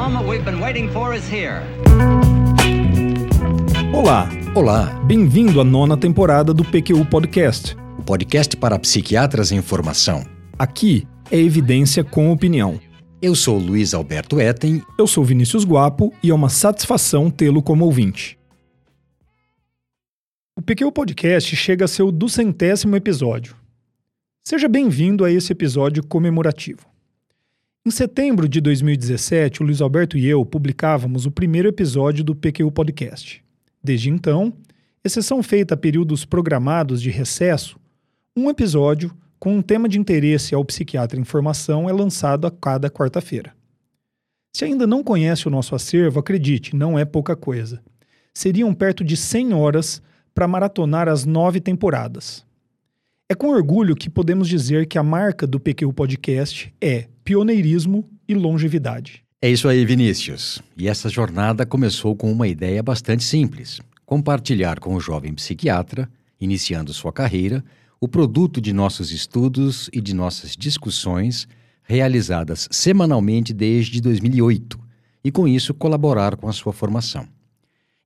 moment we've been waiting for is here. Olá, Olá, bem-vindo à nona temporada do PQU Podcast. o podcast para psiquiatras em formação. Aqui é evidência com opinião. Eu sou Luiz Alberto Etten. Eu sou Vinícius Guapo e é uma satisfação tê-lo como ouvinte. O PQU Podcast chega a seu duzentésimo episódio. Seja bem-vindo a esse episódio comemorativo. Em setembro de 2017, o Luiz Alberto e eu publicávamos o primeiro episódio do PQU Podcast. Desde então, exceção feita a períodos programados de recesso, um episódio com um tema de interesse ao psiquiatra em formação é lançado a cada quarta-feira. Se ainda não conhece o nosso acervo, acredite, não é pouca coisa. Seriam perto de 100 horas para maratonar as nove temporadas. É com orgulho que podemos dizer que a marca do PQ Podcast é pioneirismo e longevidade. É isso aí, Vinícius. E essa jornada começou com uma ideia bastante simples: compartilhar com o jovem psiquiatra, iniciando sua carreira, o produto de nossos estudos e de nossas discussões realizadas semanalmente desde 2008 e, com isso, colaborar com a sua formação.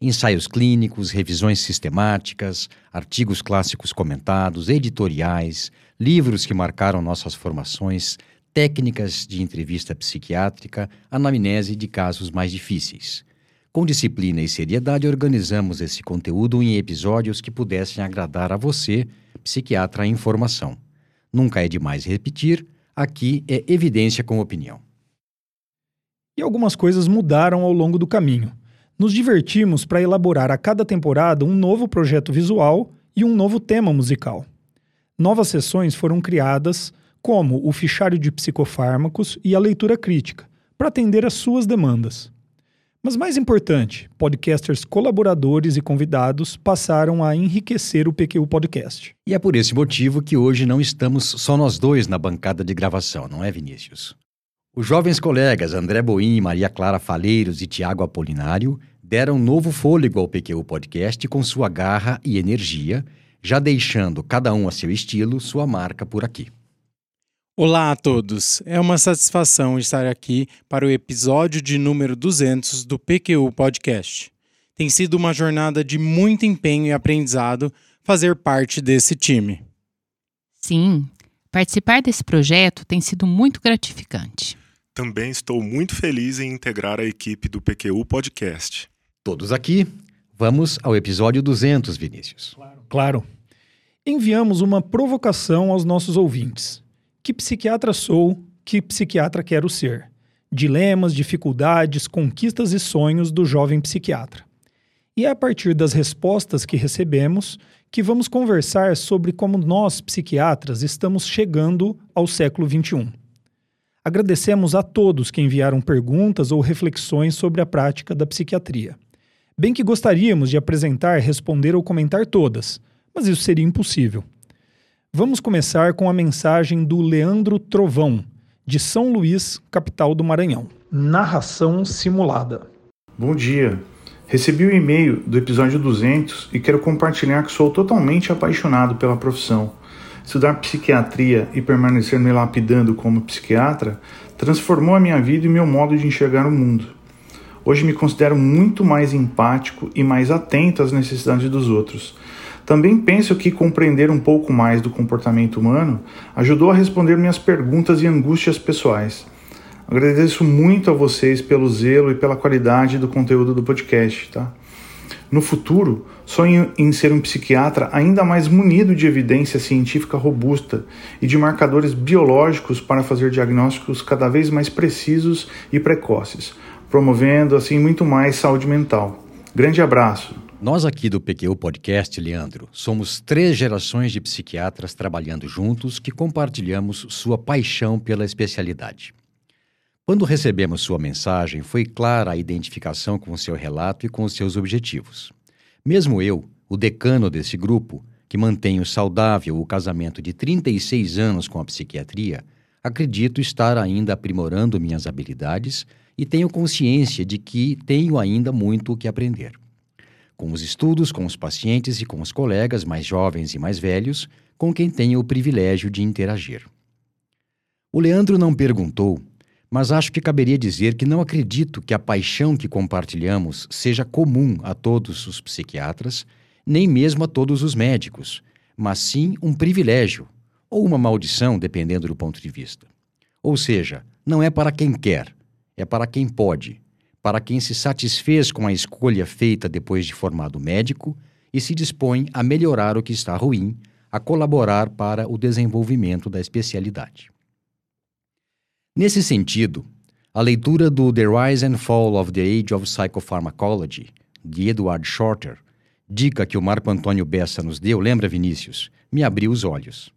Ensaios clínicos, revisões sistemáticas, artigos clássicos comentados, editoriais, livros que marcaram nossas formações, técnicas de entrevista psiquiátrica, anamnese de casos mais difíceis. Com disciplina e seriedade, organizamos esse conteúdo em episódios que pudessem agradar a você, psiquiatra em formação. Nunca é demais repetir, aqui é evidência com opinião. E algumas coisas mudaram ao longo do caminho. Nos divertimos para elaborar a cada temporada um novo projeto visual e um novo tema musical. Novas sessões foram criadas, como o fichário de psicofármacos e a leitura crítica, para atender às suas demandas. Mas mais importante, podcasters colaboradores e convidados passaram a enriquecer o PQ Podcast. E é por esse motivo que hoje não estamos só nós dois na bancada de gravação, não é, Vinícius? Os jovens colegas André Boim, Maria Clara Faleiros e Tiago Apolinário deram novo fôlego ao PQ Podcast com sua garra e energia, já deixando cada um a seu estilo sua marca por aqui. Olá a todos! É uma satisfação estar aqui para o episódio de número 200 do PQU Podcast. Tem sido uma jornada de muito empenho e aprendizado fazer parte desse time. Sim, participar desse projeto tem sido muito gratificante. Também estou muito feliz em integrar a equipe do PQU Podcast. Todos aqui, vamos ao episódio 200, Vinícius. Claro. Enviamos uma provocação aos nossos ouvintes. Que psiquiatra sou? Que psiquiatra quero ser? Dilemas, dificuldades, conquistas e sonhos do jovem psiquiatra. E é a partir das respostas que recebemos que vamos conversar sobre como nós, psiquiatras, estamos chegando ao século XXI. Agradecemos a todos que enviaram perguntas ou reflexões sobre a prática da psiquiatria. Bem que gostaríamos de apresentar, responder ou comentar todas, mas isso seria impossível. Vamos começar com a mensagem do Leandro Trovão, de São Luís, capital do Maranhão. Narração simulada. Bom dia. Recebi o e-mail do episódio 200 e quero compartilhar que sou totalmente apaixonado pela profissão. Estudar psiquiatria e permanecer me lapidando como psiquiatra transformou a minha vida e meu modo de enxergar o mundo. Hoje me considero muito mais empático e mais atento às necessidades dos outros. Também penso que compreender um pouco mais do comportamento humano ajudou a responder minhas perguntas e angústias pessoais. Agradeço muito a vocês pelo zelo e pela qualidade do conteúdo do podcast, tá? No futuro, sonho em ser um psiquiatra ainda mais munido de evidência científica robusta e de marcadores biológicos para fazer diagnósticos cada vez mais precisos e precoces, promovendo assim muito mais saúde mental. Grande abraço. Nós aqui do PQ Podcast, Leandro, somos três gerações de psiquiatras trabalhando juntos que compartilhamos sua paixão pela especialidade. Quando recebemos sua mensagem, foi clara a identificação com seu relato e com seus objetivos. Mesmo eu, o decano desse grupo, que mantenho saudável o casamento de 36 anos com a psiquiatria, acredito estar ainda aprimorando minhas habilidades e tenho consciência de que tenho ainda muito o que aprender. Com os estudos, com os pacientes e com os colegas mais jovens e mais velhos, com quem tenho o privilégio de interagir. O Leandro não perguntou mas acho que caberia dizer que não acredito que a paixão que compartilhamos seja comum a todos os psiquiatras, nem mesmo a todos os médicos, mas sim um privilégio ou uma maldição, dependendo do ponto de vista. Ou seja, não é para quem quer, é para quem pode, para quem se satisfez com a escolha feita depois de formado médico e se dispõe a melhorar o que está ruim, a colaborar para o desenvolvimento da especialidade. Nesse sentido, a leitura do The Rise and Fall of the Age of Psychopharmacology, de Edward Shorter, dica que o Marco Antônio Bessa nos deu, lembra Vinícius? Me abriu os olhos.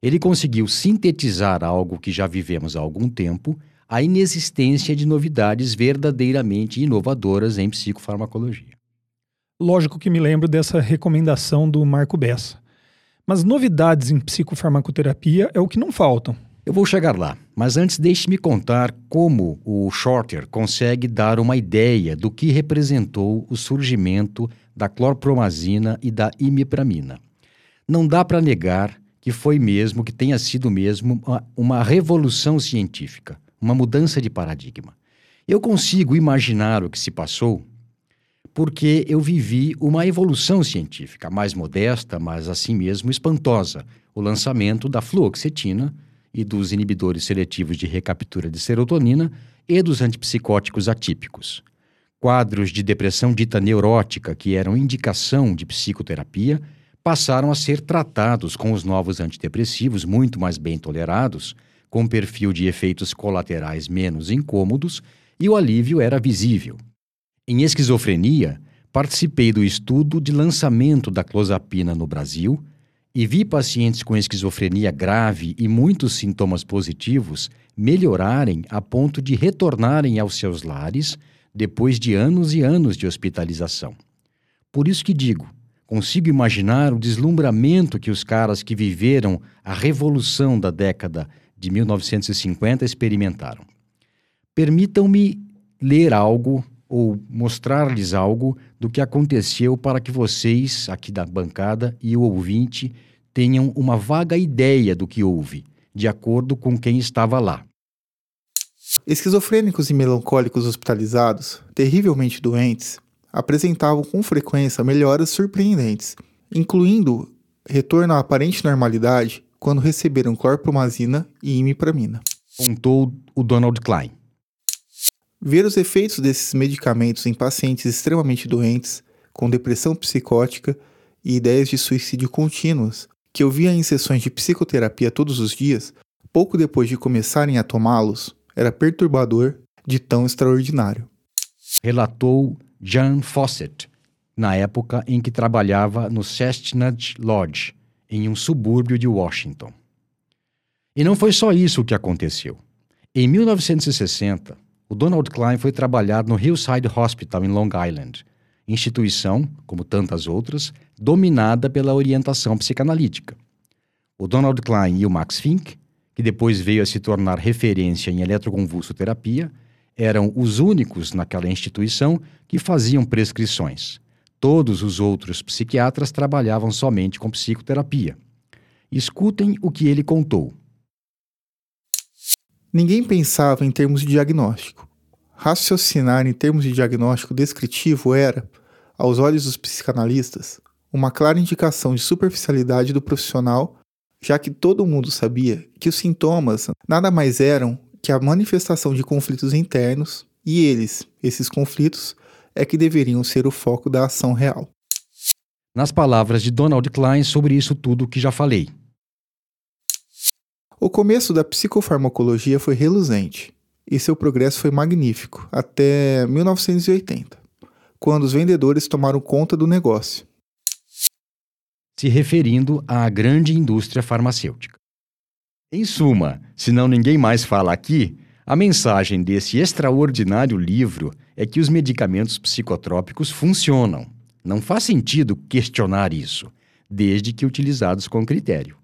Ele conseguiu sintetizar algo que já vivemos há algum tempo, a inexistência de novidades verdadeiramente inovadoras em psicofarmacologia. Lógico que me lembro dessa recomendação do Marco Bessa. Mas novidades em psicofarmacoterapia é o que não faltam. Eu vou chegar lá, mas antes deixe-me contar como o Shorter consegue dar uma ideia do que representou o surgimento da clorpromazina e da imipramina. Não dá para negar que foi mesmo, que tenha sido mesmo uma, uma revolução científica, uma mudança de paradigma. Eu consigo imaginar o que se passou porque eu vivi uma evolução científica mais modesta, mas assim mesmo espantosa, o lançamento da fluoxetina e dos inibidores seletivos de recaptura de serotonina e dos antipsicóticos atípicos. Quadros de depressão dita neurótica, que eram indicação de psicoterapia, passaram a ser tratados com os novos antidepressivos muito mais bem tolerados, com perfil de efeitos colaterais menos incômodos, e o alívio era visível. Em esquizofrenia, participei do estudo de lançamento da clozapina no Brasil e vi pacientes com esquizofrenia grave e muitos sintomas positivos melhorarem a ponto de retornarem aos seus lares depois de anos e anos de hospitalização. Por isso que digo, consigo imaginar o deslumbramento que os caras que viveram a revolução da década de 1950 experimentaram. Permitam-me ler algo ou mostrar-lhes algo do que aconteceu para que vocês, aqui da bancada, e o ouvinte tenham uma vaga ideia do que houve, de acordo com quem estava lá. Esquizofrênicos e melancólicos hospitalizados, terrivelmente doentes, apresentavam com frequência melhoras surpreendentes, incluindo retorno à aparente normalidade quando receberam clorpromazina e imipramina. Contou o Donald Klein. Ver os efeitos desses medicamentos em pacientes extremamente doentes, com depressão psicótica e ideias de suicídio contínuas, que eu via em sessões de psicoterapia todos os dias, pouco depois de começarem a tomá-los, era perturbador de tão extraordinário. Relatou John Fawcett, na época em que trabalhava no Chestnut Lodge, em um subúrbio de Washington. E não foi só isso que aconteceu. Em 1960, o Donald Klein foi trabalhar no Hillside Hospital em Long Island, instituição, como tantas outras, dominada pela orientação psicanalítica. O Donald Klein e o Max Fink, que depois veio a se tornar referência em eletroconvulsoterapia, eram os únicos naquela instituição que faziam prescrições. Todos os outros psiquiatras trabalhavam somente com psicoterapia. Escutem o que ele contou. Ninguém pensava em termos de diagnóstico. Raciocinar em termos de diagnóstico descritivo era, aos olhos dos psicanalistas, uma clara indicação de superficialidade do profissional, já que todo mundo sabia que os sintomas nada mais eram que a manifestação de conflitos internos, e eles, esses conflitos, é que deveriam ser o foco da ação real. Nas palavras de Donald Klein sobre isso tudo que já falei. O começo da psicofarmacologia foi reluzente e seu progresso foi magnífico até 1980, quando os vendedores tomaram conta do negócio. Se referindo à grande indústria farmacêutica. Em suma, se não ninguém mais fala aqui, a mensagem desse extraordinário livro é que os medicamentos psicotrópicos funcionam. Não faz sentido questionar isso, desde que utilizados com critério.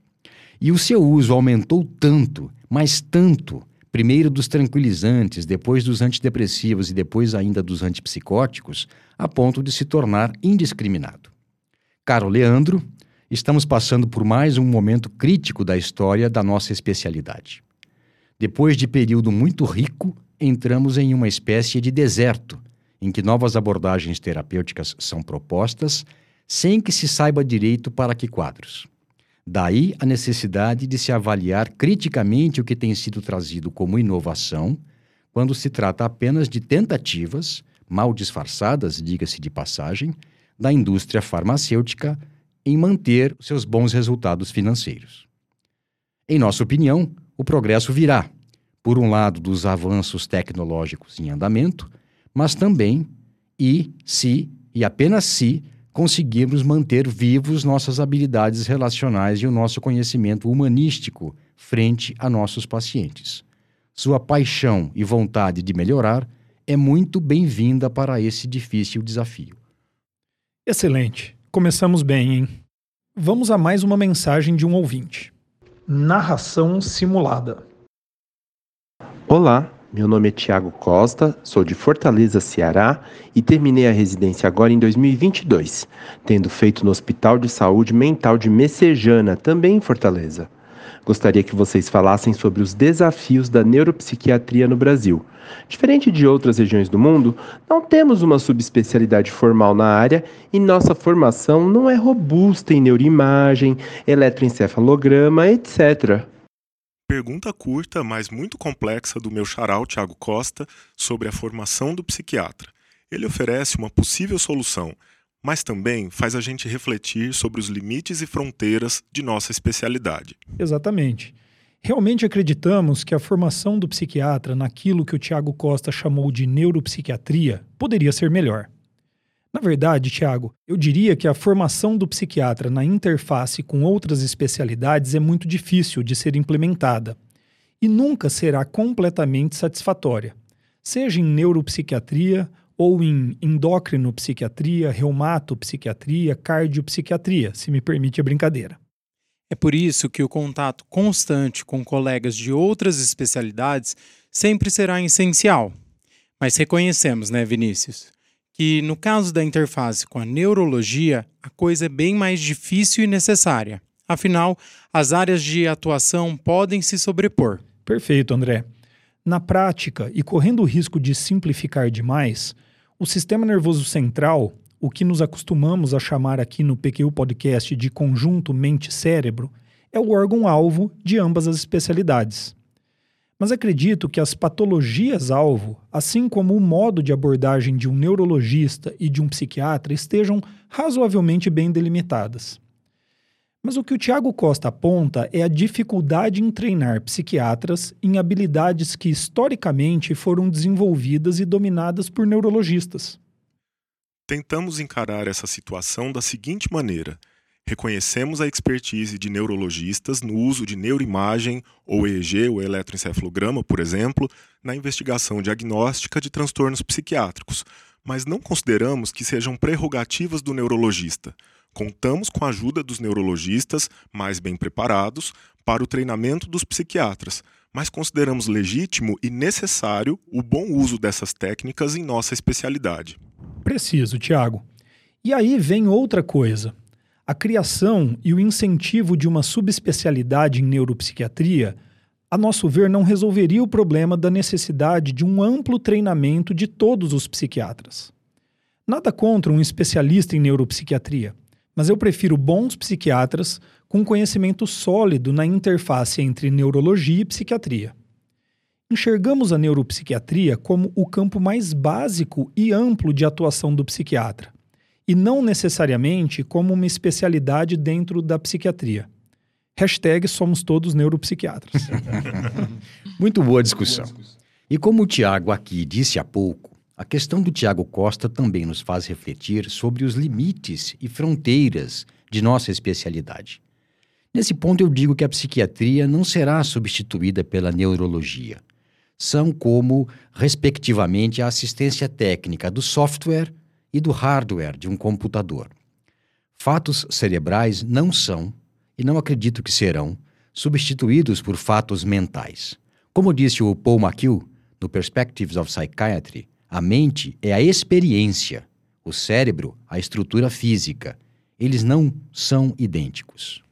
E o seu uso aumentou tanto, mas tanto, primeiro dos tranquilizantes, depois dos antidepressivos e depois ainda dos antipsicóticos, a ponto de se tornar indiscriminado. Caro Leandro, estamos passando por mais um momento crítico da história da nossa especialidade. Depois de período muito rico, entramos em uma espécie de deserto, em que novas abordagens terapêuticas são propostas, sem que se saiba direito para que quadros. Daí a necessidade de se avaliar criticamente o que tem sido trazido como inovação, quando se trata apenas de tentativas, mal disfarçadas, diga-se de passagem, da indústria farmacêutica em manter seus bons resultados financeiros. Em nossa opinião, o progresso virá, por um lado, dos avanços tecnológicos em andamento, mas também e se, e apenas se, conseguirmos manter vivos nossas habilidades relacionais e o nosso conhecimento humanístico frente a nossos pacientes. Sua paixão e vontade de melhorar é muito bem-vinda para esse difícil desafio. Excelente. Começamos bem, hein? Vamos a mais uma mensagem de um ouvinte. Narração simulada. Olá, meu nome é Tiago Costa, sou de Fortaleza, Ceará e terminei a residência agora em 2022, tendo feito no Hospital de Saúde Mental de Messejana, também em Fortaleza. Gostaria que vocês falassem sobre os desafios da neuropsiquiatria no Brasil. Diferente de outras regiões do mundo, não temos uma subespecialidade formal na área e nossa formação não é robusta em neuroimagem, eletroencefalograma, etc. Pergunta curta, mas muito complexa do meu charal Tiago Costa sobre a formação do psiquiatra. Ele oferece uma possível solução, mas também faz a gente refletir sobre os limites e fronteiras de nossa especialidade. Exatamente. Realmente acreditamos que a formação do psiquiatra naquilo que o Tiago Costa chamou de neuropsiquiatria poderia ser melhor. Na verdade, Tiago, eu diria que a formação do psiquiatra na interface com outras especialidades é muito difícil de ser implementada e nunca será completamente satisfatória, seja em neuropsiquiatria ou em endocrinopsiquiatria, reumatopsiquiatria, cardiopsiquiatria, se me permite a brincadeira. É por isso que o contato constante com colegas de outras especialidades sempre será essencial. Mas reconhecemos, né, Vinícius, que no caso da interface com a neurologia, a coisa é bem mais difícil e necessária. Afinal, as áreas de atuação podem se sobrepor. Perfeito, André. Na prática, e correndo o risco de simplificar demais, o sistema nervoso central, o que nos acostumamos a chamar aqui no PQ Podcast de conjunto mente-cérebro, é o órgão-alvo de ambas as especialidades. Mas acredito que as patologias-alvo, assim como o modo de abordagem de um neurologista e de um psiquiatra, estejam razoavelmente bem delimitadas. Mas o que o Tiago Costa aponta é a dificuldade em treinar psiquiatras em habilidades que historicamente foram desenvolvidas e dominadas por neurologistas. Tentamos encarar essa situação da seguinte maneira: reconhecemos a expertise de neurologistas no uso de neuroimagem ou EEG, o eletroencefalograma, por exemplo, na investigação diagnóstica de transtornos psiquiátricos, mas não consideramos que sejam prerrogativas do neurologista. Contamos com a ajuda dos neurologistas mais bem preparados para o treinamento dos psiquiatras, mas consideramos legítimo e necessário o bom uso dessas técnicas em nossa especialidade. Preciso, Tiago. E aí vem outra coisa. A criação e o incentivo de uma subespecialidade em neuropsiquiatria, a nosso ver, não resolveria o problema da necessidade de um amplo treinamento de todos os psiquiatras. Nada contra um especialista em neuropsiquiatria mas eu prefiro bons psiquiatras com conhecimento sólido na interface entre neurologia e psiquiatria. Enxergamos a neuropsiquiatria como o campo mais básico e amplo de atuação do psiquiatra, e não necessariamente como uma especialidade dentro da psiquiatria. Hashtag somos todos neuropsiquiatras. Muito boa discussão. E como o Tiago aqui disse há pouco, a questão do Tiago Costa também nos faz refletir sobre os limites e fronteiras de nossa especialidade. Nesse ponto, eu digo que a psiquiatria não será substituída pela neurologia. São como, respectivamente, a assistência técnica do software e do hardware de um computador. Fatos cerebrais não são, e não acredito que serão, substituídos por fatos mentais. Como disse o Paul McHugh, no Perspectives of Psychiatry, a mente é a experiência, o cérebro, a estrutura física. Eles não são idênticos.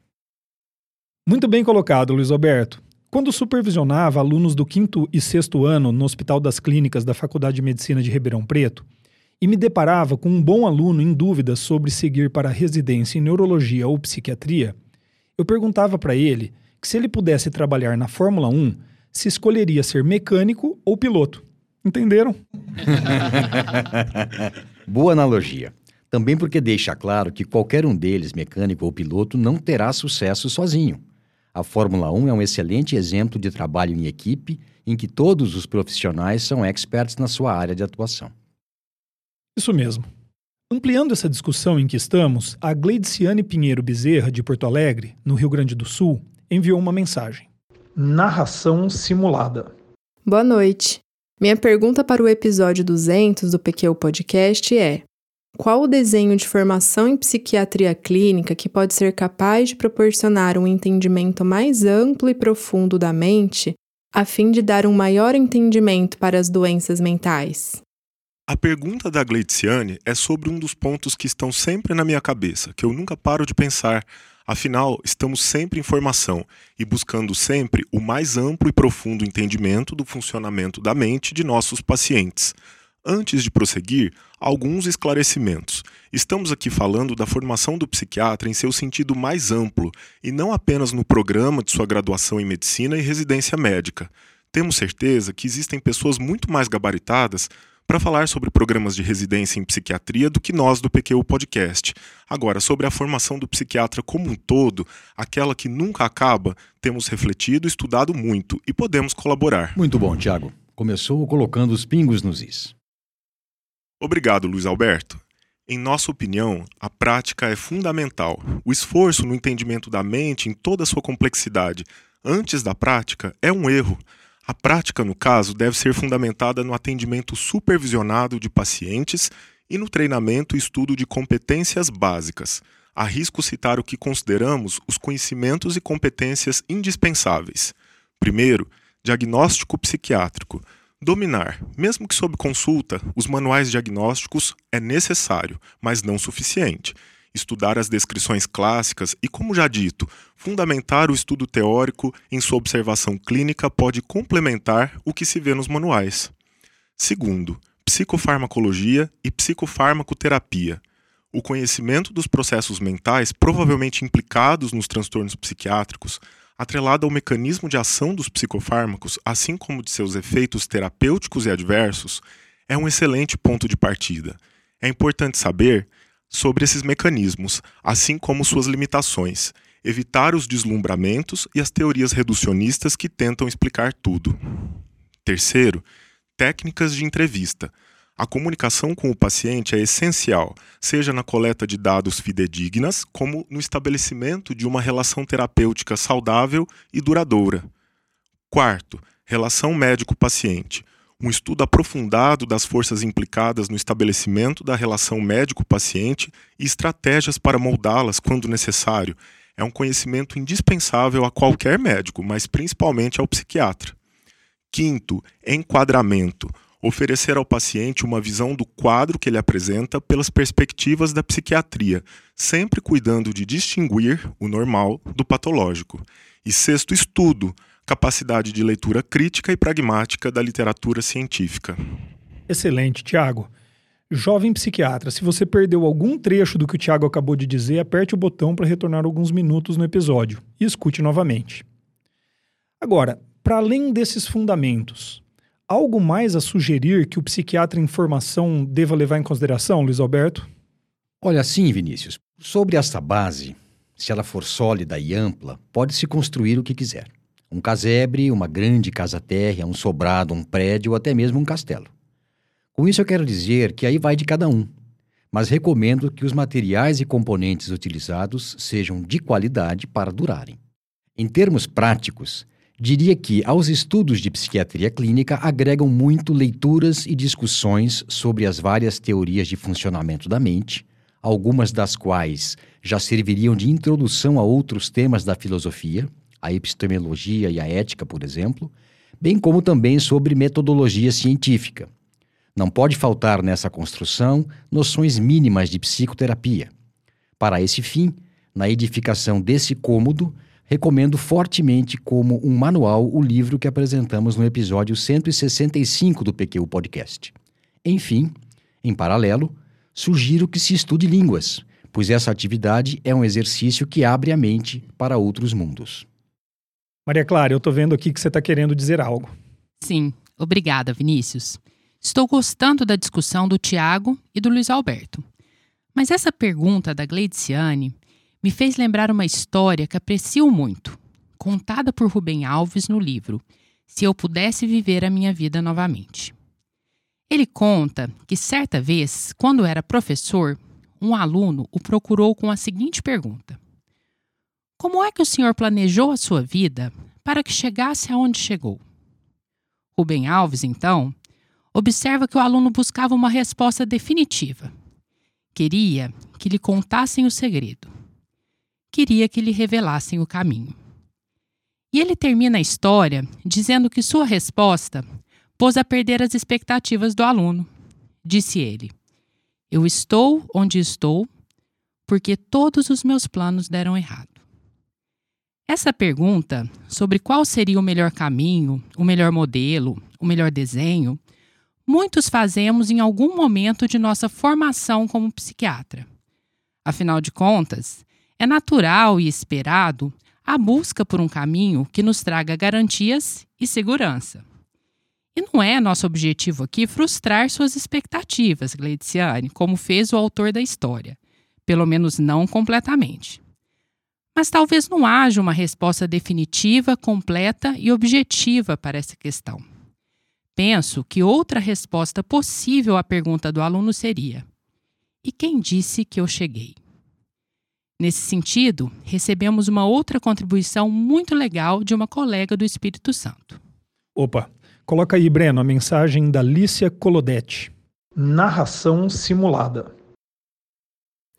Muito bem colocado, Luiz Alberto. Quando supervisionava alunos do quinto e sexto ano no Hospital das Clínicas da Faculdade de Medicina de Ribeirão Preto, e me deparava com um bom aluno em dúvida sobre seguir para a residência em neurologia ou psiquiatria, eu perguntava para ele que se ele pudesse trabalhar na Fórmula 1, se escolheria ser mecânico ou piloto. Entenderam? Boa analogia. Também porque deixa claro que qualquer um deles, mecânico ou piloto, não terá sucesso sozinho. A Fórmula 1 é um excelente exemplo de trabalho em equipe em que todos os profissionais são experts na sua área de atuação. Isso mesmo. Ampliando essa discussão em que estamos, a Gleidciane Pinheiro Bezerra, de Porto Alegre, no Rio Grande do Sul, enviou uma mensagem. Narração simulada. Boa noite. Minha pergunta para o episódio 200 do PQ Podcast é: qual o desenho de formação em psiquiatria clínica que pode ser capaz de proporcionar um entendimento mais amplo e profundo da mente, a fim de dar um maior entendimento para as doenças mentais? A pergunta da Gleitziane é sobre um dos pontos que estão sempre na minha cabeça, que eu nunca paro de pensar. Afinal, estamos sempre em formação e buscando sempre o mais amplo e profundo entendimento do funcionamento da mente de nossos pacientes. Antes de prosseguir, alguns esclarecimentos. Estamos aqui falando da formação do psiquiatra em seu sentido mais amplo e não apenas no programa de sua graduação em medicina e residência médica. Temos certeza que existem pessoas muito mais gabaritadas para falar sobre programas de residência em psiquiatria do que nós do PQ Podcast. Agora, sobre a formação do psiquiatra como um todo, aquela que nunca acaba, temos refletido, estudado muito e podemos colaborar. Muito bom, Tiago. Começou colocando os pingos nos is. Obrigado, Luiz Alberto. Em nossa opinião, a prática é fundamental. O esforço no entendimento da mente em toda a sua complexidade antes da prática é um erro. A prática, no caso, deve ser fundamentada no atendimento supervisionado de pacientes e no treinamento e estudo de competências básicas. Arrisco citar o que consideramos os conhecimentos e competências indispensáveis. Primeiro, diagnóstico psiquiátrico. Dominar, mesmo que sob consulta, os manuais diagnósticos é necessário, mas não suficiente estudar as descrições clássicas e, como já dito, fundamentar o estudo teórico em sua observação clínica pode complementar o que se vê nos manuais. Segundo, psicofarmacologia e psicofarmacoterapia. O conhecimento dos processos mentais provavelmente implicados nos transtornos psiquiátricos, atrelado ao mecanismo de ação dos psicofármacos, assim como de seus efeitos terapêuticos e adversos, é um excelente ponto de partida. É importante saber sobre esses mecanismos, assim como suas limitações, evitar os deslumbramentos e as teorias reducionistas que tentam explicar tudo. Terceiro, técnicas de entrevista. A comunicação com o paciente é essencial, seja na coleta de dados fidedignas, como no estabelecimento de uma relação terapêutica saudável e duradoura. Quarto, relação médico-paciente um estudo aprofundado das forças implicadas no estabelecimento da relação médico-paciente e estratégias para moldá-las quando necessário é um conhecimento indispensável a qualquer médico, mas principalmente ao psiquiatra. Quinto, enquadramento. Oferecer ao paciente uma visão do quadro que ele apresenta pelas perspectivas da psiquiatria, sempre cuidando de distinguir o normal do patológico. E sexto, estudo capacidade de leitura crítica e pragmática da literatura científica. Excelente, Tiago. Jovem psiquiatra, se você perdeu algum trecho do que o Tiago acabou de dizer, aperte o botão para retornar alguns minutos no episódio e escute novamente. Agora, para além desses fundamentos, algo mais a sugerir que o psiquiatra em formação deva levar em consideração, Luiz Alberto? Olha, sim, Vinícius. Sobre essa base, se ela for sólida e ampla, pode-se construir o que quiser. Um casebre, uma grande casa térrea, um sobrado, um prédio ou até mesmo um castelo. Com isso eu quero dizer que aí vai de cada um, mas recomendo que os materiais e componentes utilizados sejam de qualidade para durarem. Em termos práticos, diria que aos estudos de psiquiatria clínica agregam muito leituras e discussões sobre as várias teorias de funcionamento da mente, algumas das quais já serviriam de introdução a outros temas da filosofia, a epistemologia e a ética, por exemplo, bem como também sobre metodologia científica. Não pode faltar nessa construção noções mínimas de psicoterapia. Para esse fim, na edificação desse cômodo, recomendo fortemente como um manual o livro que apresentamos no episódio 165 do PQ Podcast. Enfim, em paralelo, sugiro que se estude línguas, pois essa atividade é um exercício que abre a mente para outros mundos. Maria Clara, eu tô vendo aqui que você está querendo dizer algo. Sim, obrigada, Vinícius. Estou gostando da discussão do Tiago e do Luiz Alberto. Mas essa pergunta da Gleidciane me fez lembrar uma história que aprecio muito, contada por Rubem Alves no livro Se Eu Pudesse Viver a Minha Vida Novamente. Ele conta que certa vez, quando era professor, um aluno o procurou com a seguinte pergunta: Como é que o senhor planejou a sua vida para que chegasse aonde chegou? Rubem Alves, então, observa que o aluno buscava uma resposta definitiva. Queria que lhe contassem o segredo. Queria que lhe revelassem o caminho. E ele termina a história dizendo que sua resposta pôs a perder as expectativas do aluno. Disse ele: Eu estou onde estou porque todos os meus planos deram errado. Essa pergunta sobre qual seria o melhor caminho, o melhor modelo, o melhor desenho, muitos fazemos em algum momento de nossa formação como psiquiatra. Afinal de contas, é natural e esperado a busca por um caminho que nos traga garantias e segurança. E não é nosso objetivo aqui frustrar suas expectativas, Gleidciane, como fez o autor da história. Pelo menos não completamente. Mas talvez não haja uma resposta definitiva, completa e objetiva para essa questão. Penso que outra resposta possível à pergunta do aluno seria: E quem disse que eu cheguei? Nesse sentido, recebemos uma outra contribuição muito legal de uma colega do Espírito Santo. Opa, coloca aí, Breno, a mensagem da Lícia Colodetti. Narração simulada.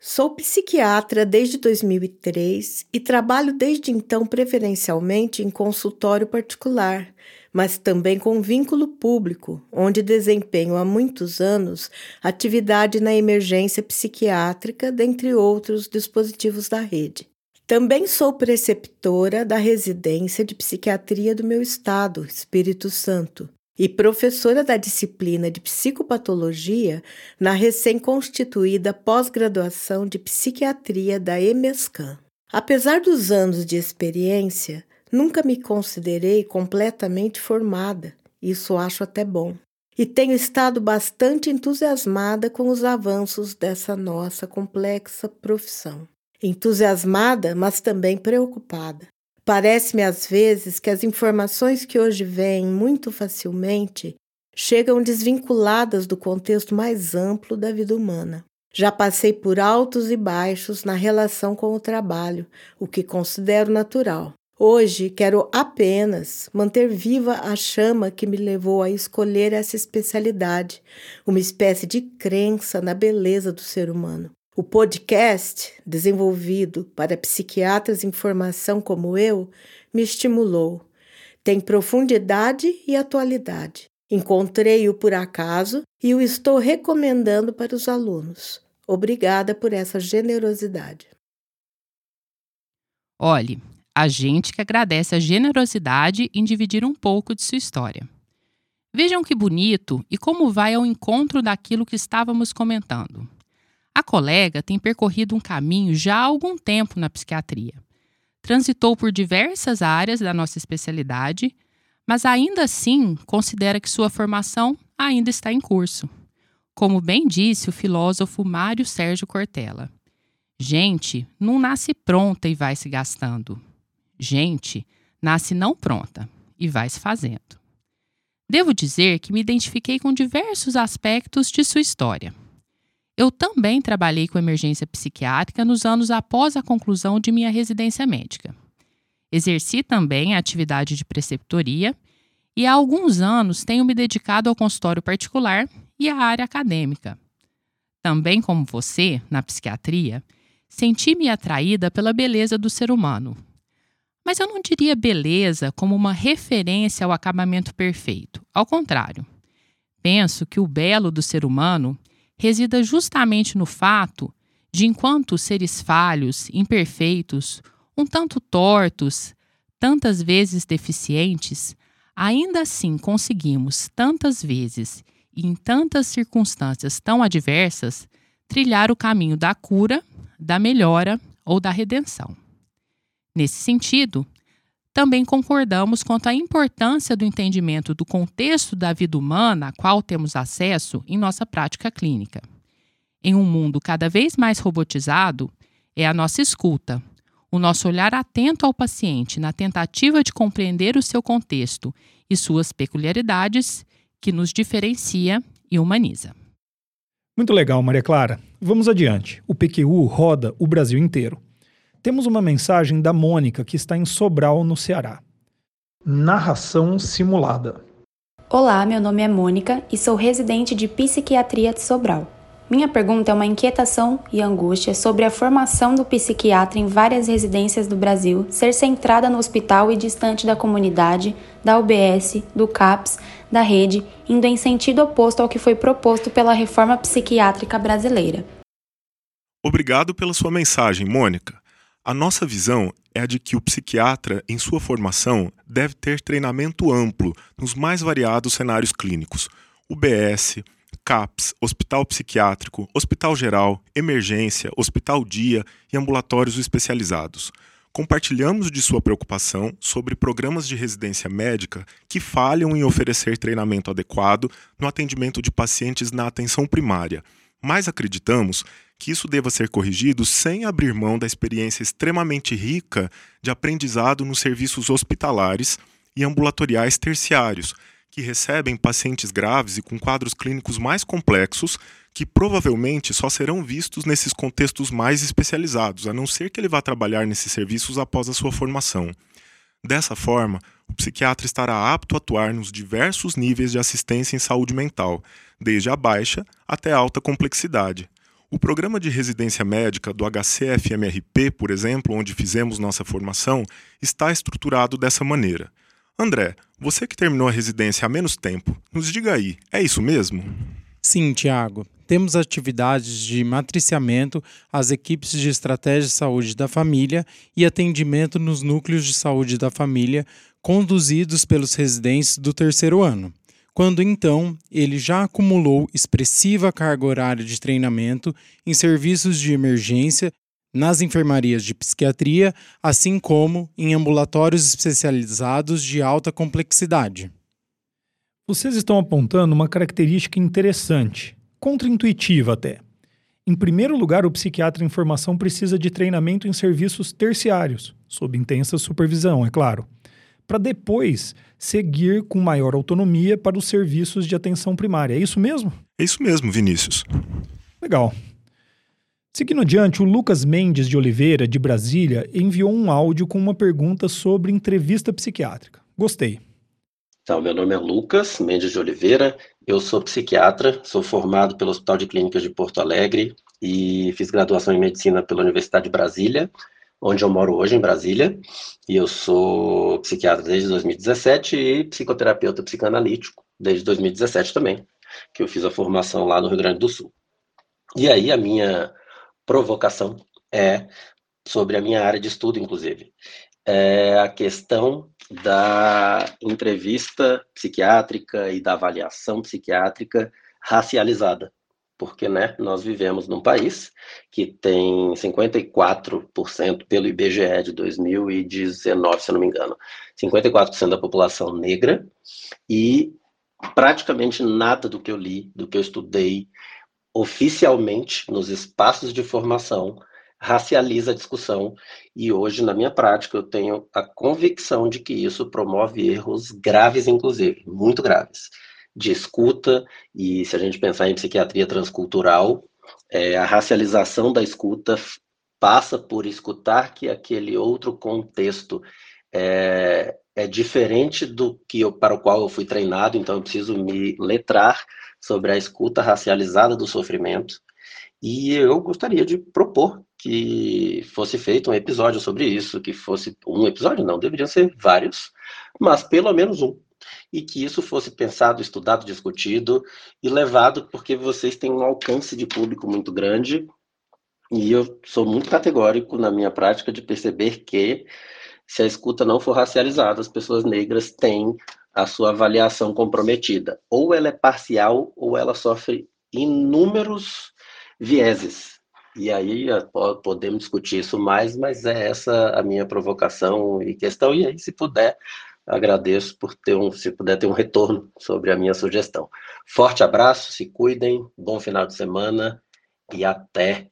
Sou psiquiatra desde 2003 e trabalho desde então preferencialmente em consultório particular, mas também com vínculo público, onde desempenho há muitos anos atividade na emergência psiquiátrica, dentre outros dispositivos da rede. Também sou preceptora da residência de psiquiatria do meu estado, Espírito Santo, e professora da disciplina de psicopatologia na recém-constituída pós-graduação de psiquiatria da EMESCAN. Apesar dos anos de experiência, nunca me considerei completamente formada, isso acho até bom. E tenho estado bastante entusiasmada com os avanços dessa nossa complexa profissão. Entusiasmada, mas também preocupada. Parece-me às vezes que as informações que hoje vêm muito facilmente chegam desvinculadas do contexto mais amplo da vida humana. Já passei por altos e baixos na relação com o trabalho, o que considero natural. Hoje quero apenas manter viva a chama que me levou a escolher essa especialidade, uma espécie de crença na beleza do ser humano. O podcast, desenvolvido para psiquiatras em formação como eu, me estimulou. Tem profundidade e atualidade. Encontrei-o por acaso e o estou recomendando para os alunos. Obrigada por essa generosidade. Olhe, a gente que agradece a generosidade em dividir um pouco de sua história. Vejam que bonito e como vai ao encontro daquilo que estávamos comentando. A colega tem percorrido um caminho já há algum tempo na psiquiatria. Transitou por diversas áreas da nossa especialidade, mas ainda assim considera que sua formação ainda está em curso. Como bem disse o filósofo Mário Sérgio Cortella, gente não nasce pronta e vai se gastando. Gente nasce não pronta e vai se fazendo. Devo dizer que me identifiquei com diversos aspectos de sua história. Eu também trabalhei com emergência psiquiátrica nos anos após a conclusão de minha residência médica. Exerci também a atividade de preceptoria e há alguns anos tenho me dedicado ao consultório particular e à área acadêmica. Também como você, na psiquiatria, senti-me atraída pela beleza do ser humano. Mas eu não diria beleza como uma referência ao acabamento perfeito. Ao contrário, penso que o belo do ser humano resida justamente no fato de, enquanto seres falhos, imperfeitos, um tanto tortos, tantas vezes deficientes, ainda assim conseguimos tantas vezes e em tantas circunstâncias tão adversas trilhar o caminho da cura, da melhora ou da redenção. Nesse sentido, também concordamos quanto à importância do entendimento do contexto da vida humana a qual temos acesso em nossa prática clínica. Em um mundo cada vez mais robotizado, é a nossa escuta, o nosso olhar atento ao paciente na tentativa de compreender o seu contexto e suas peculiaridades que nos diferencia e humaniza. Muito legal, Maria Clara. Vamos adiante. O PQU roda o Brasil inteiro. Temos uma mensagem da Mônica, que está em Sobral, no Ceará. Narração simulada. Olá, meu nome é Mônica e sou residente de psiquiatria de Sobral. Minha pergunta é uma inquietação e angústia sobre a formação do psiquiatra em várias residências do Brasil ser centrada no hospital e distante da comunidade, da UBS, do CAPS, da rede, indo em sentido oposto ao que foi proposto pela reforma psiquiátrica brasileira. Obrigado pela sua mensagem, Mônica. A nossa visão é a de que o psiquiatra, em sua formação, deve ter treinamento amplo nos mais variados cenários clínicos: UBS, CAPS, hospital psiquiátrico, hospital geral, emergência, hospital dia e ambulatórios especializados. Compartilhamos de sua preocupação sobre programas de residência médica que falham em oferecer treinamento adequado no atendimento de pacientes na atenção primária, mas acreditamos que isso deva ser corrigido sem abrir mão da experiência extremamente rica de aprendizado nos serviços hospitalares e ambulatoriais terciários, que recebem pacientes graves e com quadros clínicos mais complexos, que provavelmente só serão vistos nesses contextos mais especializados, a não ser que ele vá trabalhar nesses serviços após a sua formação. Dessa forma, o psiquiatra estará apto a atuar nos diversos níveis de assistência em saúde mental, desde a baixa até a alta complexidade. O programa de residência médica do HCFMRP, por exemplo, onde fizemos nossa formação, está estruturado dessa maneira. André, você que terminou a residência há menos tempo, nos diga aí, é isso mesmo? Sim, Tiago. Temos atividades de matriciamento às equipes de estratégia de saúde da família e atendimento nos núcleos de saúde da família conduzidos pelos residentes do terceiro ano. Quando então ele já acumulou expressiva carga horária de treinamento em serviços de emergência nas enfermarias de psiquiatria, assim como em ambulatórios especializados de alta complexidade. Vocês estão apontando uma característica interessante, contraintuitiva até. Em primeiro lugar, o psiquiatra em formação precisa de treinamento em serviços terciários, sob intensa supervisão, é claro, para depois seguir com maior autonomia para os serviços de atenção primária. É isso mesmo? É isso mesmo, Vinícius. Legal. Seguindo adiante, o Lucas Mendes de Oliveira, de Brasília, enviou um áudio com uma pergunta sobre entrevista psiquiátrica. Gostei. Então, meu nome é Lucas Mendes de Oliveira, eu sou psiquiatra, sou formado pelo Hospital de Clínicas de Porto Alegre e fiz graduação em medicina pela Universidade de Brasília, onde eu moro hoje, em Brasília, e eu sou psiquiatra desde 2017 e psicoterapeuta psicanalítico desde 2017 também, que eu fiz a formação lá no Rio Grande do Sul. E aí a minha provocação é sobre a minha área de estudo, inclusive. É a questão da entrevista psiquiátrica e da avaliação psiquiátrica racializada. Porque né, nós vivemos num país que tem 54%, pelo IBGE de 2019, se eu não me engano, 54% da população negra, e praticamente nada do que eu li, do que eu estudei, oficialmente nos espaços de formação racializa a discussão e hoje na minha prática eu tenho a convicção de que isso promove erros graves inclusive, muito graves, de escuta e se a gente pensar em psiquiatria transcultural, é, a racialização da escuta passa por escutar que aquele outro contexto é, é diferente do que eu, para o qual eu fui treinado, então eu preciso me letrar sobre a escuta racializada do sofrimento. E eu gostaria de propor que fosse feito um episódio sobre isso, que fosse um episódio, não, deveriam ser vários, mas pelo menos um. E que isso fosse pensado, estudado, discutido e levado, porque vocês têm um alcance de público muito grande E eu sou muito categórico na minha prática de perceber que se a escuta não for racializada, as pessoas negras têm a sua avaliação comprometida. Ou ela é parcial, ou ela sofre inúmeros vieses. E aí podemos discutir isso mais, mas é essa a minha provocação e questão. E aí, se puder, agradeço por ter um, se puder ter um retorno sobre a minha sugestão. Forte abraço, se cuidem, bom final de semana e até.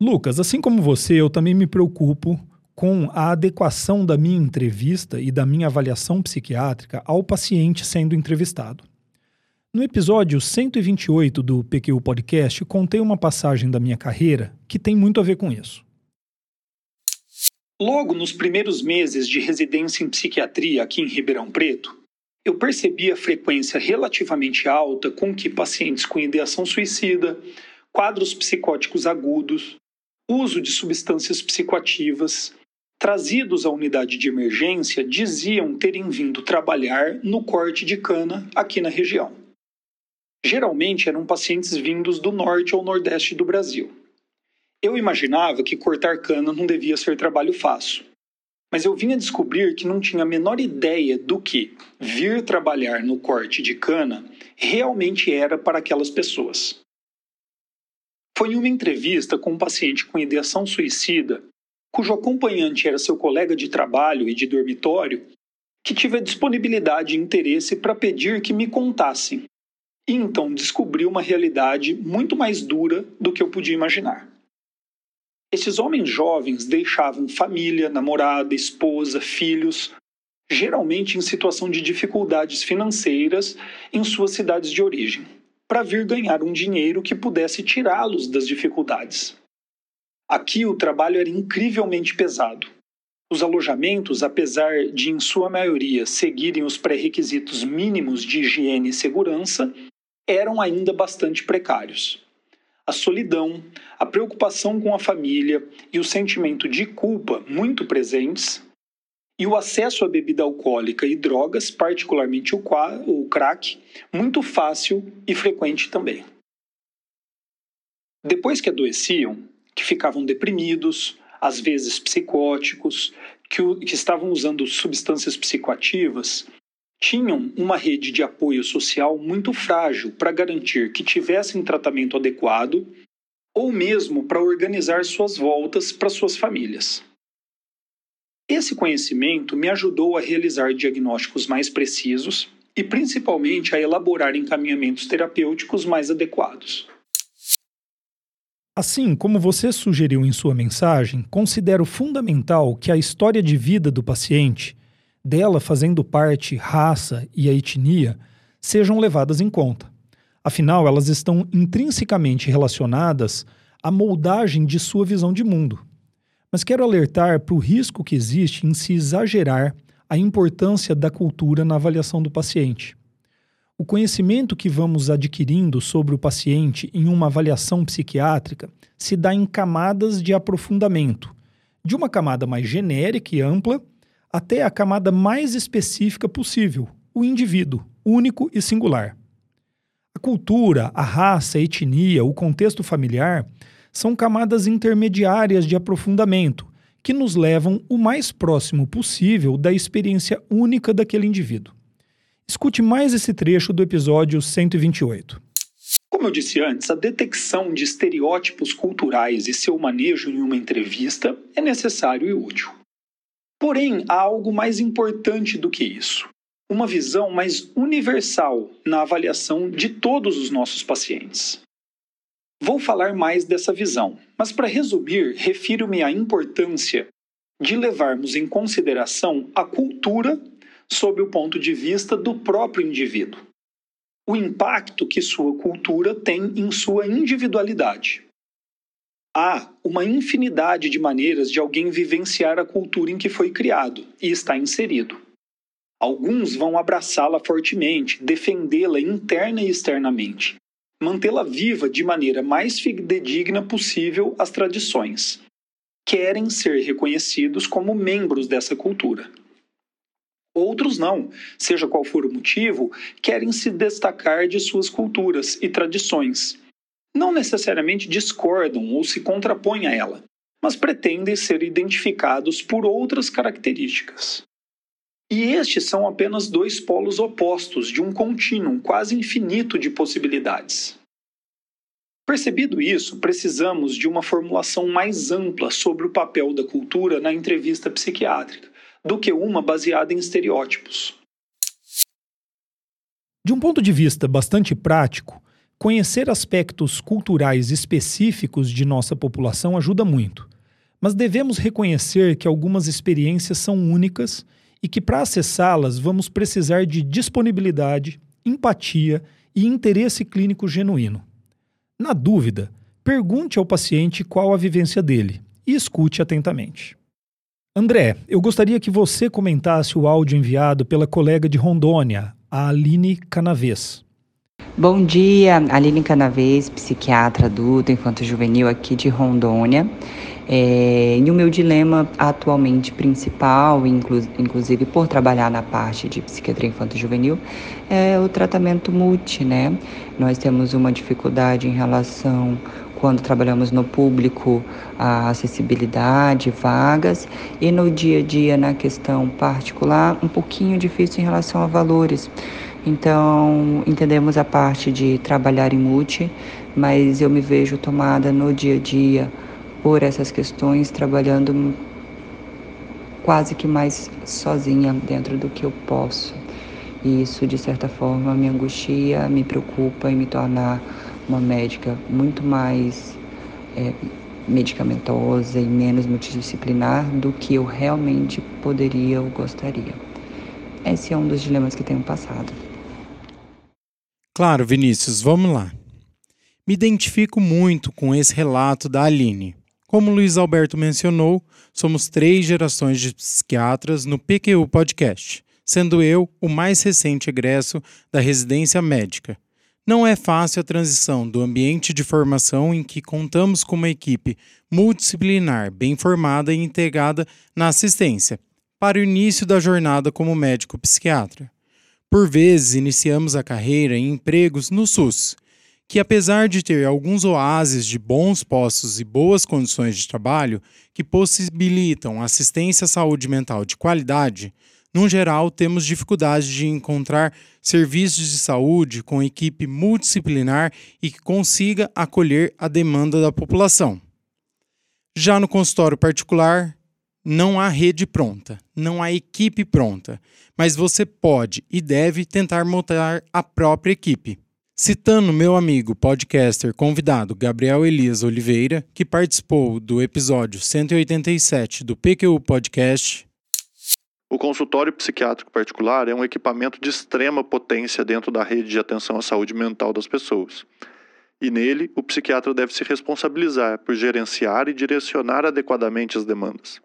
Lucas, assim como você, eu também me preocupo com a adequação da minha entrevista e da minha avaliação psiquiátrica ao paciente sendo entrevistado. No episódio 128 do PQ Podcast, contei uma passagem da minha carreira que tem muito a ver com isso. Logo nos primeiros meses de residência em psiquiatria aqui em Ribeirão Preto, eu percebi a frequência relativamente alta com que pacientes com ideação suicida, quadros psicóticos agudos, uso de substâncias psicoativas, trazidos à unidade de emergência, diziam terem vindo trabalhar no corte de cana aqui na região. Geralmente eram pacientes vindos do norte ou nordeste do Brasil. Eu imaginava que cortar cana não devia ser trabalho fácil, mas eu vinha descobrir que não tinha a menor ideia do que vir trabalhar no corte de cana realmente era para aquelas pessoas. Foi em uma entrevista com um paciente com ideação suicida, cujo acompanhante era seu colega de trabalho e de dormitório, que tive a disponibilidade e interesse para pedir que me contassem e então descobri uma realidade muito mais dura do que eu podia imaginar. Esses homens jovens deixavam família, namorada, esposa, filhos, geralmente em situação de dificuldades financeiras em suas cidades de origem, para vir ganhar um dinheiro que pudesse tirá-los das dificuldades. Aqui o trabalho era incrivelmente pesado. Os alojamentos, apesar de em sua maioria seguirem os pré-requisitos mínimos de higiene e segurança, eram ainda bastante precários. A solidão, a preocupação com a família e o sentimento de culpa muito presentes, e o acesso à bebida alcoólica e drogas, particularmente o, crack, muito fácil e frequente também. Depois que adoeciam, que ficavam deprimidos, às vezes psicóticos, que estavam usando substâncias psicoativas, tinham uma rede de apoio social muito frágil para garantir que tivessem tratamento adequado ou mesmo para organizar suas voltas para suas famílias. Esse conhecimento me ajudou a realizar diagnósticos mais precisos e principalmente a elaborar encaminhamentos terapêuticos mais adequados. Assim como você sugeriu em sua mensagem, considero fundamental que a história de vida do paciente dela fazendo parte raça e a etnia sejam levadas em conta. Afinal, elas estão intrinsecamente relacionadas à moldagem de sua visão de mundo. Mas quero alertar para o risco que existe em se exagerar a importância da cultura na avaliação do paciente. O conhecimento que vamos adquirindo sobre o paciente em uma avaliação psiquiátrica se dá em camadas de aprofundamento, de uma camada mais genérica e ampla até a camada mais específica possível, o indivíduo, único e singular. A cultura, a raça, a etnia, o contexto familiar são camadas intermediárias de aprofundamento que nos levam o mais próximo possível da experiência única daquele indivíduo. Escute mais esse trecho do episódio 128. Como eu disse antes, a detecção de estereótipos culturais e seu manejo em uma entrevista é necessário e útil. Porém, há algo mais importante do que isso. Uma visão mais universal na avaliação de todos os nossos pacientes. Vou falar mais dessa visão, mas para resumir, refiro-me à importância de levarmos em consideração a cultura sob o ponto de vista do próprio indivíduo. O impacto que sua cultura tem em sua individualidade. Há uma infinidade de maneiras de alguém vivenciar a cultura em que foi criado e está inserido. Alguns vão abraçá-la fortemente, defendê-la interna e externamente, mantê-la viva de maneira mais fidedigna possível às tradições. Querem ser reconhecidos como membros dessa cultura. Outros não, seja qual for o motivo, querem se destacar de suas culturas e tradições, não necessariamente discordam ou se contrapõem a ela, mas pretendem ser identificados por outras características. E estes são apenas dois polos opostos de um contínuo quase infinito de possibilidades. Percebido isso, precisamos de uma formulação mais ampla sobre o papel da cultura na entrevista psiquiátrica do que uma baseada em estereótipos. De um ponto de vista bastante prático, conhecer aspectos culturais específicos de nossa população ajuda muito, mas devemos reconhecer que algumas experiências são únicas e que, para acessá-las, vamos precisar de disponibilidade, empatia e interesse clínico genuíno. Na dúvida, pergunte ao paciente qual a vivência dele e escute atentamente. André, eu gostaria que você comentasse o áudio enviado pela colega de Rondônia, a Aline Canavês. Bom dia, Aline Canavês, psiquiatra adulto, infanto-juvenil aqui de Rondônia. É, e o meu dilema atualmente principal, inclu inclusive por trabalhar na parte de psiquiatria infanto-juvenil, é o tratamento multi, né? Nós temos uma dificuldade em relação quando trabalhamos no público, a acessibilidade, vagas, e no dia a dia, na questão particular, um pouquinho difícil em relação a valores. Então, entendemos a parte de trabalhar em multi, mas eu me vejo tomada no dia a dia por essas questões, trabalhando quase que mais sozinha dentro do que eu posso. E isso, de certa forma, me angustia, me preocupa e me torna uma médica muito mais é, medicamentosa e menos multidisciplinar do que eu realmente poderia ou gostaria. Esse é um dos dilemas que tenho passado. Claro, Vinícius, vamos lá. Me identifico muito com esse relato da Aline. Como Luiz Alberto mencionou, somos três gerações de psiquiatras no PQU Podcast, sendo eu o mais recente egresso da residência médica, não é fácil a transição do ambiente de formação em que contamos com uma equipe multidisciplinar, bem formada e integrada na assistência, para o início da jornada como médico psiquiatra. Por vezes, iniciamos a carreira em empregos no SUS, que apesar de ter alguns oásis de bons postos e boas condições de trabalho que possibilitam assistência à saúde mental de qualidade, no geral, temos dificuldade de encontrar serviços de saúde com equipe multidisciplinar e que consiga acolher a demanda da população. Já no consultório particular, não há rede pronta, não há equipe pronta, mas você pode e deve tentar montar a própria equipe. Citando meu amigo podcaster convidado Gabriel Elias Oliveira, que participou do episódio 187 do PQU Podcast, o consultório psiquiátrico particular é um equipamento de extrema potência dentro da rede de atenção à saúde mental das pessoas. E nele, o psiquiatra deve se responsabilizar por gerenciar e direcionar adequadamente as demandas,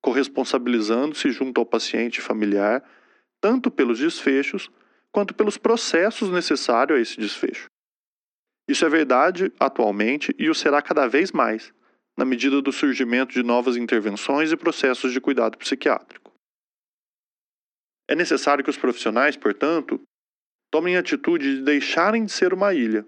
corresponsabilizando-se junto ao paciente familiar, tanto pelos desfechos quanto pelos processos necessários a esse desfecho. Isso é verdade atualmente e o será cada vez mais, na medida do surgimento de novas intervenções e processos de cuidado psiquiátrico. É necessário que os profissionais, portanto, tomem a atitude de deixarem de ser uma ilha.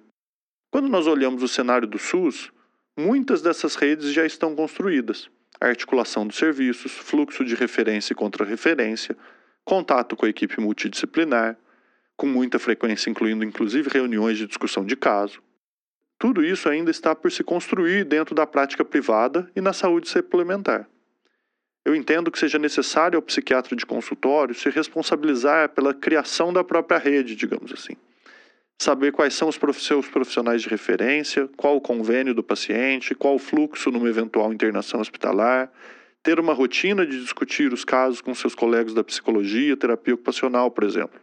Quando nós olhamos o cenário do SUS, muitas dessas redes já estão construídas. Articulação dos serviços, fluxo de referência e contra-referência, contato com a equipe multidisciplinar, com muita frequência incluindo inclusive reuniões de discussão de caso. Tudo isso ainda está por se construir dentro da prática privada e na saúde suplementar. Eu entendo que seja necessário ao psiquiatra de consultório se responsabilizar pela criação da própria rede, digamos assim. Saber quais são os seus profissionais de referência, qual o convênio do paciente, qual o fluxo numa eventual internação hospitalar, ter uma rotina de discutir os casos com seus colegas da psicologia, terapia ocupacional, por exemplo.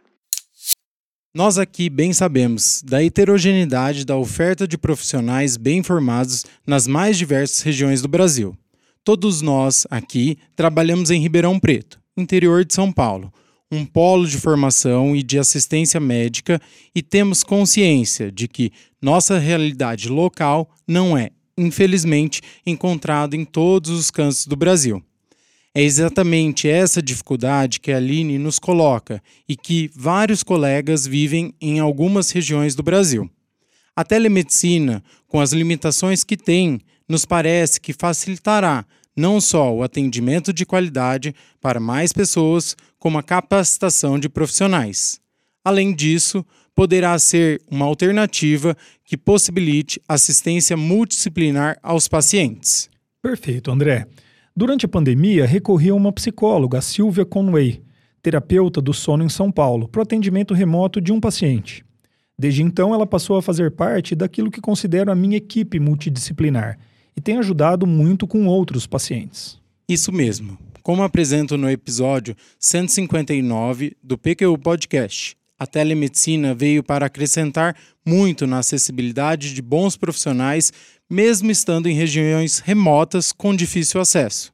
Nós aqui bem sabemos da heterogeneidade da oferta de profissionais bem formados nas mais diversas regiões do Brasil. Todos nós aqui trabalhamos em Ribeirão Preto, interior de São Paulo, um polo de formação e de assistência médica, e temos consciência de que nossa realidade local não é, infelizmente, encontrada em todos os cantos do Brasil. É exatamente essa dificuldade que a Aline nos coloca e que vários colegas vivem em algumas regiões do Brasil. A telemedicina, com as limitações que tem, nos parece que facilitará não só o atendimento de qualidade para mais pessoas, como a capacitação de profissionais. Além disso, poderá ser uma alternativa que possibilite assistência multidisciplinar aos pacientes. Perfeito, André. Durante a pandemia, recorri a uma psicóloga, Silvia Conway, terapeuta do sono em São Paulo, para o atendimento remoto de um paciente. Desde então, ela passou a fazer parte daquilo que considero a minha equipe multidisciplinar e tem ajudado muito com outros pacientes. Isso mesmo. Como apresento no episódio 159 do PQU Podcast, a telemedicina veio para acrescentar muito na acessibilidade de bons profissionais, mesmo estando em regiões remotas com difícil acesso.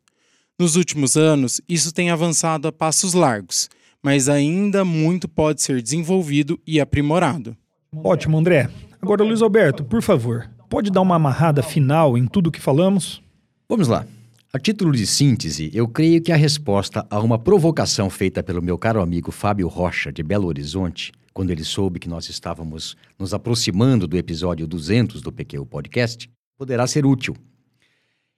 Nos últimos anos, isso tem avançado a passos largos, mas ainda muito pode ser desenvolvido e aprimorado. Ótimo, André. Agora, Luiz Alberto, por favor, pode dar uma amarrada final em tudo o que falamos? Vamos lá. A título de síntese, eu creio que a resposta a uma provocação feita pelo meu caro amigo Fábio Rocha, de Belo Horizonte, quando ele soube que nós estávamos nos aproximando do episódio 200 do PQ Podcast, poderá ser útil.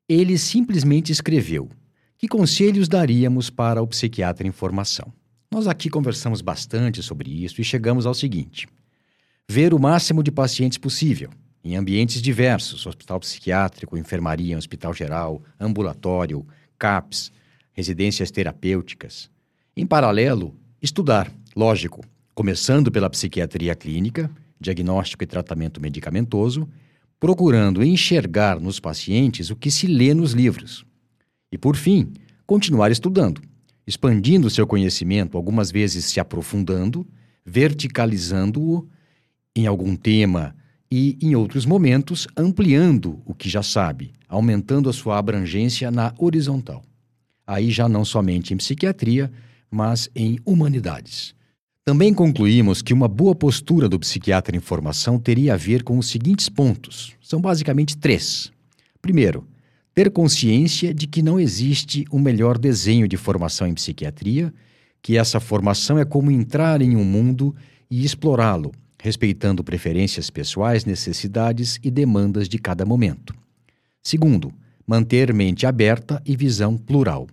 Ele simplesmente escreveu: Que conselhos daríamos para o psiquiatra em formação? Nós aqui conversamos bastante sobre isso e chegamos ao seguinte: ver o máximo de pacientes possível, em ambientes diversos hospital psiquiátrico, enfermaria, hospital geral, ambulatório, CAPS, residências terapêuticas. Em paralelo, estudar, lógico, começando pela psiquiatria clínica, diagnóstico e tratamento medicamentoso, procurando enxergar nos pacientes o que se lê nos livros. E, por fim, continuar estudando, expandindo seu conhecimento, algumas vezes se aprofundando, verticalizando-o em algum tema e, em outros momentos, ampliando o que já sabe, aumentando a sua abrangência na horizontal. Aí já não somente em psiquiatria, mas em humanidades. Também concluímos que uma boa postura do psiquiatra em formação teria a ver com os seguintes pontos. São basicamente três. Primeiro, ter consciência de que não existe um melhor desenho de formação em psiquiatria, que essa formação é como entrar em um mundo e explorá-lo, respeitando preferências pessoais, necessidades e demandas de cada momento. Segundo, manter mente aberta e visão plural.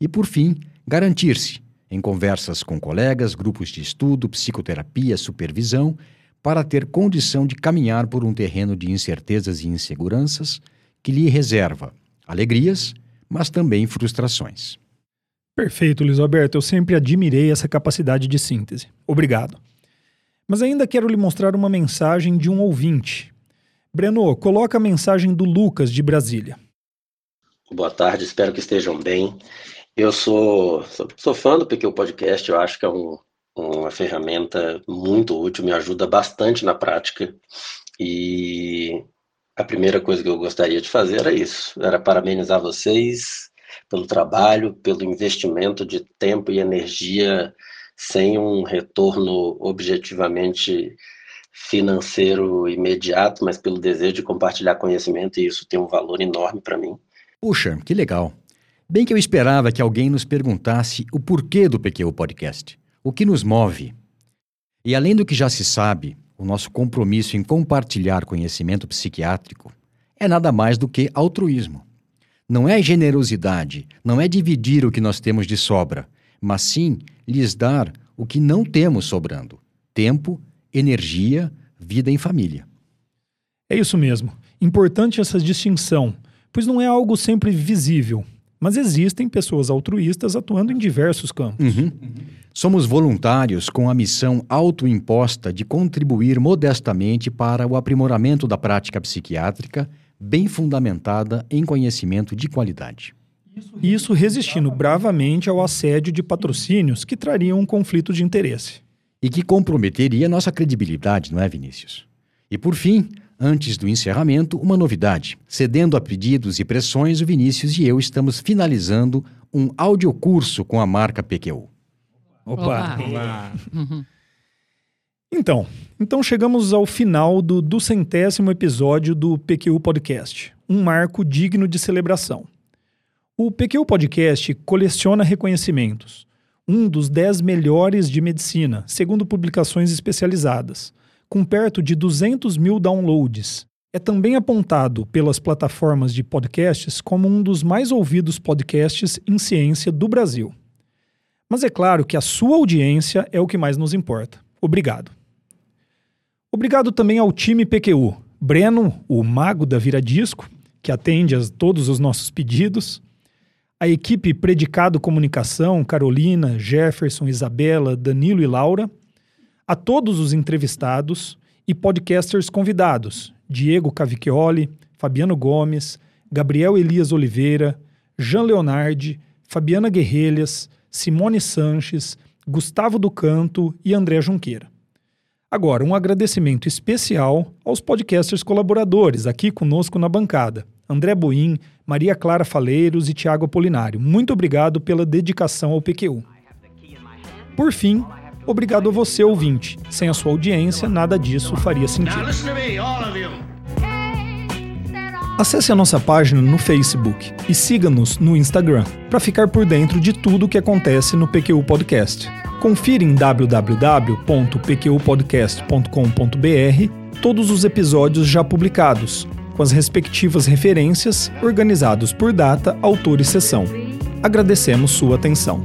E, por fim, garantir-se, em conversas com colegas, grupos de estudo, psicoterapia, supervisão, para ter condição de caminhar por um terreno de incertezas e inseguranças que lhe reserva alegrias, mas também frustrações. Perfeito, Luiz Alberto. Eu sempre admirei essa capacidade de síntese. Obrigado. Mas ainda quero lhe mostrar uma mensagem de um ouvinte. Breno, coloca a mensagem do Lucas de Brasília. Boa tarde, espero que estejam bem. Eu sou, sou, sou fã do PQ Podcast, eu acho que é um, uma ferramenta muito útil, me ajuda bastante na prática. E a primeira coisa que eu gostaria de fazer era isso, era parabenizar vocês pelo trabalho, pelo investimento de tempo e energia sem um retorno objetivamente financeiro imediato, mas pelo desejo de compartilhar conhecimento, e isso tem um valor enorme para mim. Puxa, que legal. Bem que eu esperava que alguém nos perguntasse o porquê do PQ Podcast, o que nos move. E além do que já se sabe, o nosso compromisso em compartilhar conhecimento psiquiátrico é nada mais do que altruísmo. Não é generosidade, não é dividir o que nós temos de sobra, mas sim lhes dar o que não temos sobrando: tempo, energia, vida em família. É isso mesmo. Importante essa distinção, pois não é algo sempre visível, mas existem pessoas altruístas atuando em diversos campos. Uhum. Somos voluntários com a missão autoimposta de contribuir modestamente para o aprimoramento da prática psiquiátrica, bem fundamentada em conhecimento de qualidade. Isso resistindo bravamente ao assédio de patrocínios que trariam um conflito de interesse. E que comprometeria nossa credibilidade, não é, Vinícius? E por fim, antes do encerramento, uma novidade. Cedendo a pedidos e pressões, o Vinícius e eu estamos finalizando um audiocurso com a marca PQU. Opa! Opa. Então, então chegamos ao final do, centésimo episódio do PQU Podcast, um marco digno de celebração. O PQ Podcast coleciona reconhecimentos. Um dos 10 melhores de medicina, segundo publicações especializadas, com perto de 200 mil downloads. É também apontado pelas plataformas de podcasts como um dos mais ouvidos podcasts em ciência do Brasil. Mas é claro que a sua audiência é o que mais nos importa. Obrigado. Obrigado também ao time PQU, Breno, o mago da Viradisco, que atende a todos os nossos pedidos, a equipe Predicado Comunicação, Carolina, Jefferson, Isabela, Danilo e Laura, a todos os entrevistados e podcasters convidados, Diego Cavicchioli, Fabiano Gomes, Gabriel Elias Oliveira, Jean Leonardi, Fabiana Guerrelhas, Simone Sanches, Gustavo do Canto e André Junqueira. Agora, um agradecimento especial aos podcasters colaboradores aqui conosco na bancada. André Boim, Maria Clara Faleiros e Tiago Apolinário. Muito obrigado pela dedicação ao PQU. Por fim, obrigado a você, ouvinte. Sem a sua audiência, nada disso faria sentido. Acesse a nossa página no Facebook e siga-nos no Instagram para ficar por dentro de tudo o que acontece no PQU Podcast. Confira em www.pqpodcast.com.br todos os episódios já publicados, com as respectivas referências organizados por data, autor e sessão. Agradecemos sua atenção.